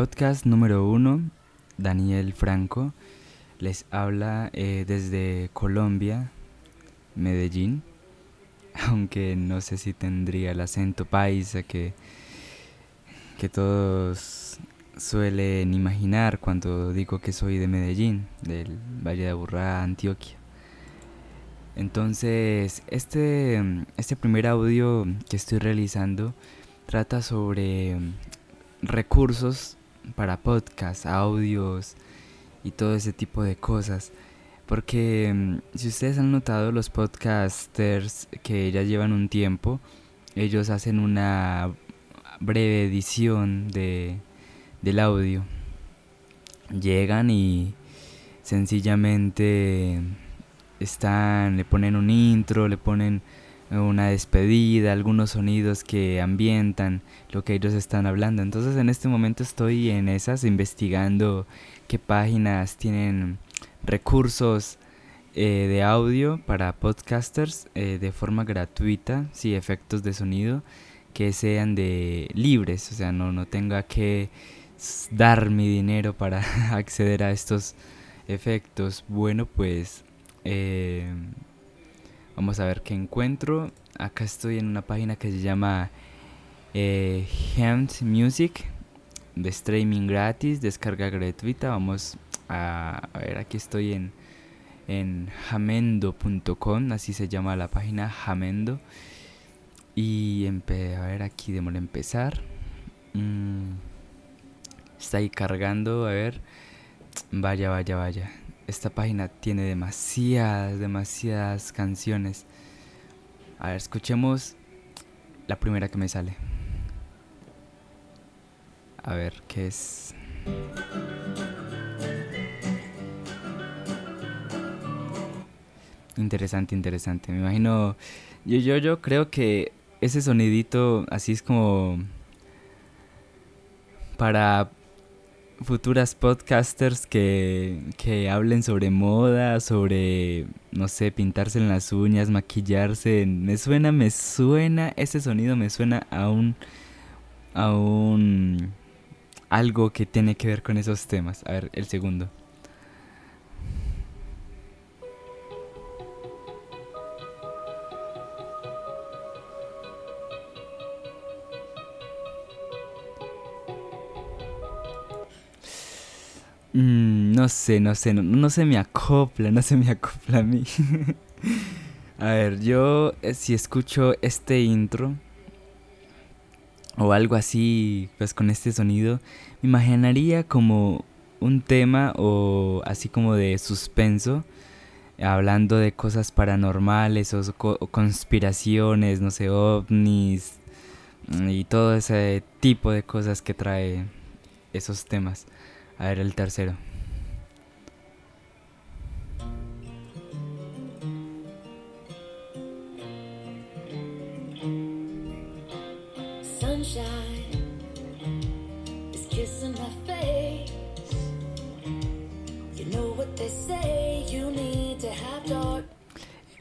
podcast número uno, Daniel Franco, les habla eh, desde Colombia, Medellín, aunque no sé si tendría el acento paisa que, que todos suelen imaginar cuando digo que soy de Medellín, del Valle de Aburrá, Antioquia. Entonces, este, este primer audio que estoy realizando trata sobre recursos para podcasts, audios y todo ese tipo de cosas. Porque mm, si ustedes han notado, los podcasters que ya llevan un tiempo, ellos hacen una breve edición de, del audio. Llegan y sencillamente están, le ponen un intro, le ponen una despedida, algunos sonidos que ambientan lo que ellos están hablando. Entonces en este momento estoy en esas investigando qué páginas tienen recursos eh, de audio para podcasters eh, de forma gratuita, sí, efectos de sonido que sean de libres, o sea, no, no tenga que dar mi dinero para acceder a estos efectos. Bueno, pues eh, Vamos a ver qué encuentro. Acá estoy en una página que se llama eh, Music de streaming gratis, descarga gratuita. Vamos a, ver, aquí estoy en, en jamendo.com, así se llama la página Jamendo. Y a ver, aquí démosle empezar. Mm, está ahí cargando, a ver. Vaya, vaya, vaya esta página tiene demasiadas, demasiadas canciones. A ver, escuchemos la primera que me sale. A ver, ¿qué es? Interesante, interesante. Me imagino. Yo, yo, yo creo que ese sonidito así es como. Para futuras podcasters que, que hablen sobre moda, sobre, no sé, pintarse en las uñas, maquillarse. Me suena, me suena, ese sonido me suena a un, a un, algo que tiene que ver con esos temas. A ver, el segundo. Mm, no sé, no sé, no, se me acopla, no se me acopla a mí. a ver, yo eh, si escucho este intro o algo así, pues con este sonido, me imaginaría como un tema o así como de suspenso, hablando de cosas paranormales o, o conspiraciones, no sé, ovnis y todo ese tipo de cosas que trae esos temas. A ver el tercero.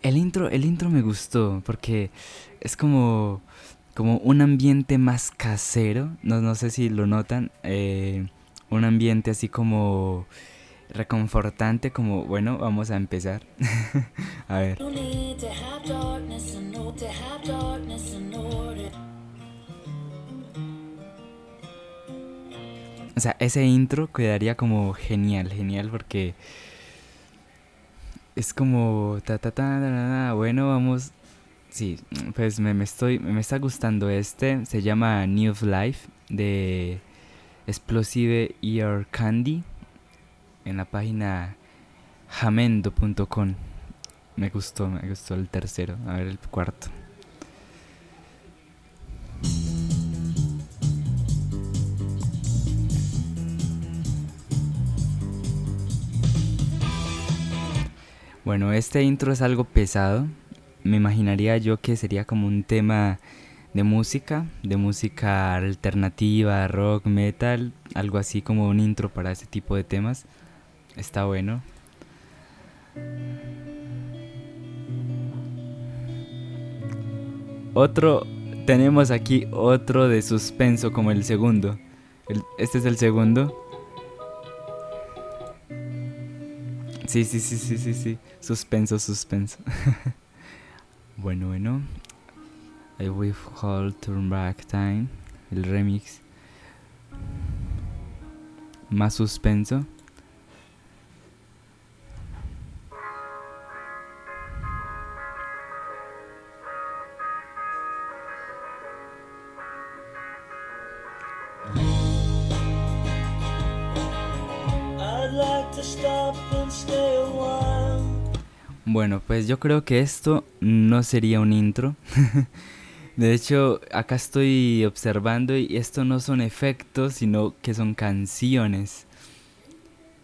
El intro, el intro me gustó porque es como, como un ambiente más casero. No, no sé si lo notan. Eh, un ambiente así como reconfortante, como bueno, vamos a empezar. a ver. O sea, ese intro quedaría como genial, genial porque es como ta ta ta, bueno, vamos Sí, pues me, me estoy me está gustando este, se llama New Life de Explosive Ear Candy en la página jamendo.com. Me gustó, me gustó el tercero. A ver el cuarto. Bueno, este intro es algo pesado. Me imaginaría yo que sería como un tema de música, de música alternativa, rock, metal, algo así como un intro para ese tipo de temas. Está bueno. Otro, tenemos aquí otro de suspenso como el segundo. este es el segundo. Sí, sí, sí, sí, sí, sí. Suspenso, suspenso. bueno, bueno. I will hold turn back time. El remix. Más suspenso. Bueno, pues yo creo que esto no sería un intro. de hecho, acá estoy observando y esto no son efectos, sino que son canciones.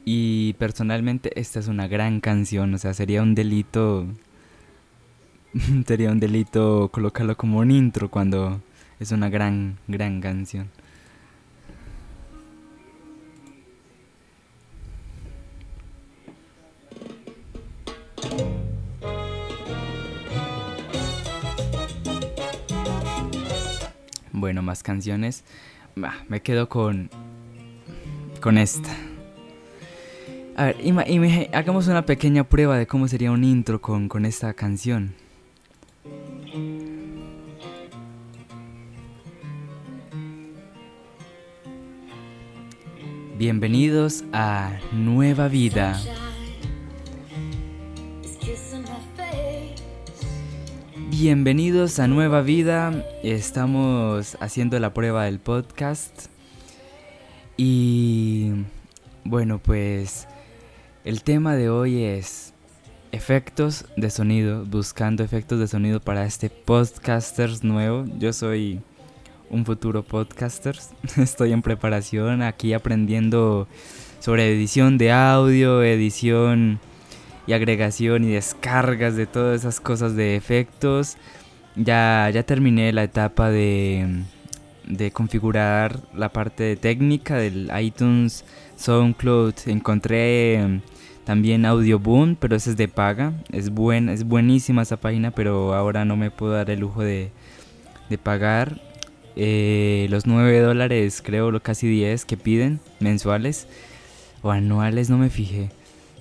Y personalmente esta es una gran canción, o sea, sería un delito sería un delito colocarlo como un intro cuando es una gran gran canción. Bueno, más canciones. me quedo con. con esta. A ver, hagamos una pequeña prueba de cómo sería un intro con, con esta canción. Bienvenidos a Nueva Vida. Bienvenidos a Nueva Vida. Estamos haciendo la prueba del podcast. Y bueno, pues el tema de hoy es efectos de sonido, buscando efectos de sonido para este podcasters nuevo. Yo soy un futuro podcaster, estoy en preparación, aquí aprendiendo sobre edición de audio, edición y agregación y descargas de todas esas cosas de efectos. Ya, ya terminé la etapa de, de configurar la parte técnica del iTunes SoundCloud. Encontré em, también Audioboom, pero ese es de paga. Es, buen, es buenísima esa página, pero ahora no me puedo dar el lujo de, de pagar. Eh, los 9 dólares, creo, casi 10 que piden mensuales o anuales, no me fijé.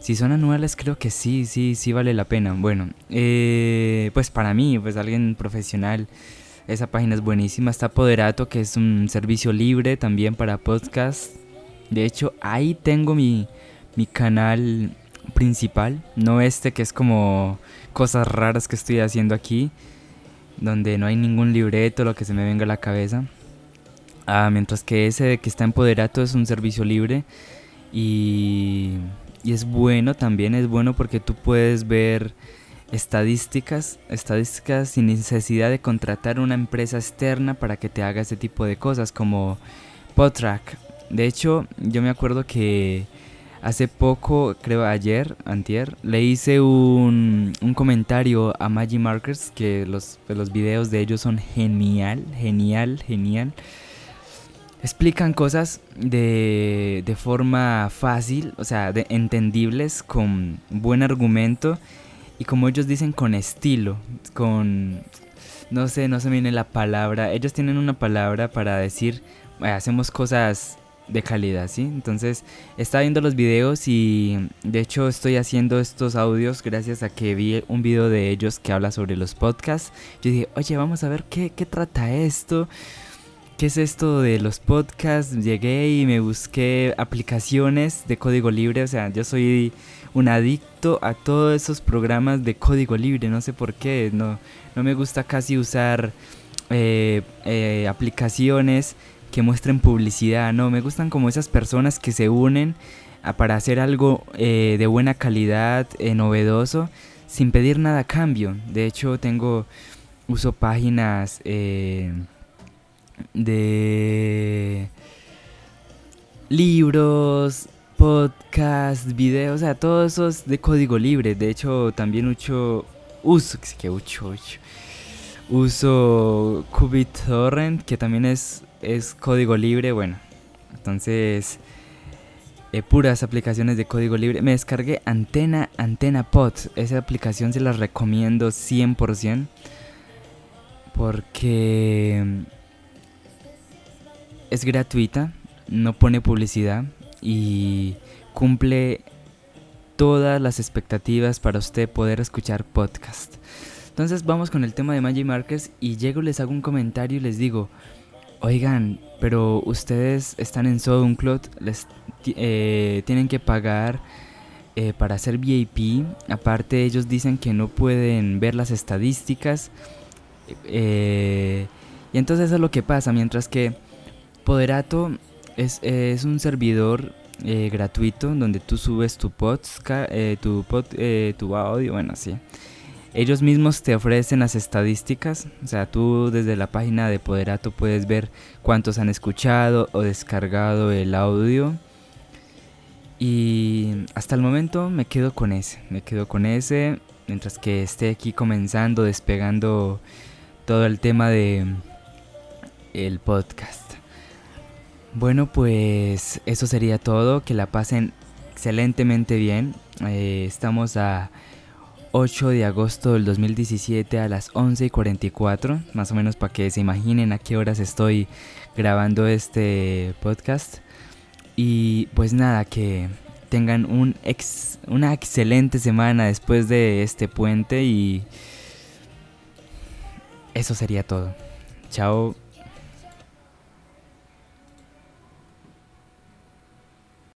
Si son anuales, creo que sí, sí, sí vale la pena. Bueno, eh, pues para mí, pues alguien profesional, esa página es buenísima. Está Poderato, que es un servicio libre también para podcast. De hecho, ahí tengo mi, mi canal principal, no este que es como cosas raras que estoy haciendo aquí, donde no hay ningún libreto, lo que se me venga a la cabeza. Ah, mientras que ese que está en Poderato es un servicio libre y y es bueno también, es bueno porque tú puedes ver estadísticas, estadísticas sin necesidad de contratar una empresa externa para que te haga ese tipo de cosas como Podtrack. De hecho, yo me acuerdo que hace poco, creo ayer, antier, le hice un, un comentario a Magic Markers que los, los videos de ellos son genial, genial, genial explican cosas de, de forma fácil, o sea, de entendibles, con buen argumento y como ellos dicen, con estilo, con... No sé, no se me viene la palabra. Ellos tienen una palabra para decir, hacemos cosas de calidad, ¿sí? Entonces, estaba viendo los videos y de hecho estoy haciendo estos audios gracias a que vi un video de ellos que habla sobre los podcasts. Yo dije, oye, vamos a ver qué, qué trata esto. ¿Qué es esto de los podcasts? Llegué y me busqué aplicaciones de código libre, o sea, yo soy un adicto a todos esos programas de código libre, no sé por qué, no, no me gusta casi usar eh, eh, aplicaciones que muestren publicidad, no, me gustan como esas personas que se unen para hacer algo eh, de buena calidad, novedoso, sin pedir nada a cambio. De hecho, tengo, uso páginas de libros, podcasts, videos, o sea, todo eso es de código libre. De hecho, también uso, uso, que uso, uso que también es, es código libre. Bueno, entonces, eh, puras aplicaciones de código libre. Me descargué Antena, Antena Pod. Esa aplicación se la recomiendo 100%. Porque es gratuita. no pone publicidad y cumple todas las expectativas para usted poder escuchar podcast. Entonces vamos con el tema de Magic Markers y llego, les hago un comentario y les digo, oigan, pero ustedes están en SoundCloud, les eh, tienen que pagar eh, para hacer VIP. Aparte ellos dicen que no pueden ver las estadísticas. Eh, y entonces eso es lo que pasa, mientras que Poderato es, es un servidor eh, gratuito donde tú subes tu podcast, eh, tu, eh, tu audio, bueno, así. Ellos mismos te ofrecen las estadísticas, o sea, tú desde la página de Poderato puedes ver cuántos han escuchado o descargado el audio. Y hasta el momento me quedo con ese, me quedo con ese, mientras que esté aquí comenzando, despegando todo el tema de el podcast. Bueno, pues eso sería todo. Que la pasen excelentemente bien. Eh, estamos a 8 de agosto del 2017 a las 11 y 44. Más o menos para que se imaginen a qué horas estoy grabando este podcast. Y pues nada, que tengan un ex, una excelente semana después de este puente y eso sería todo. Chao.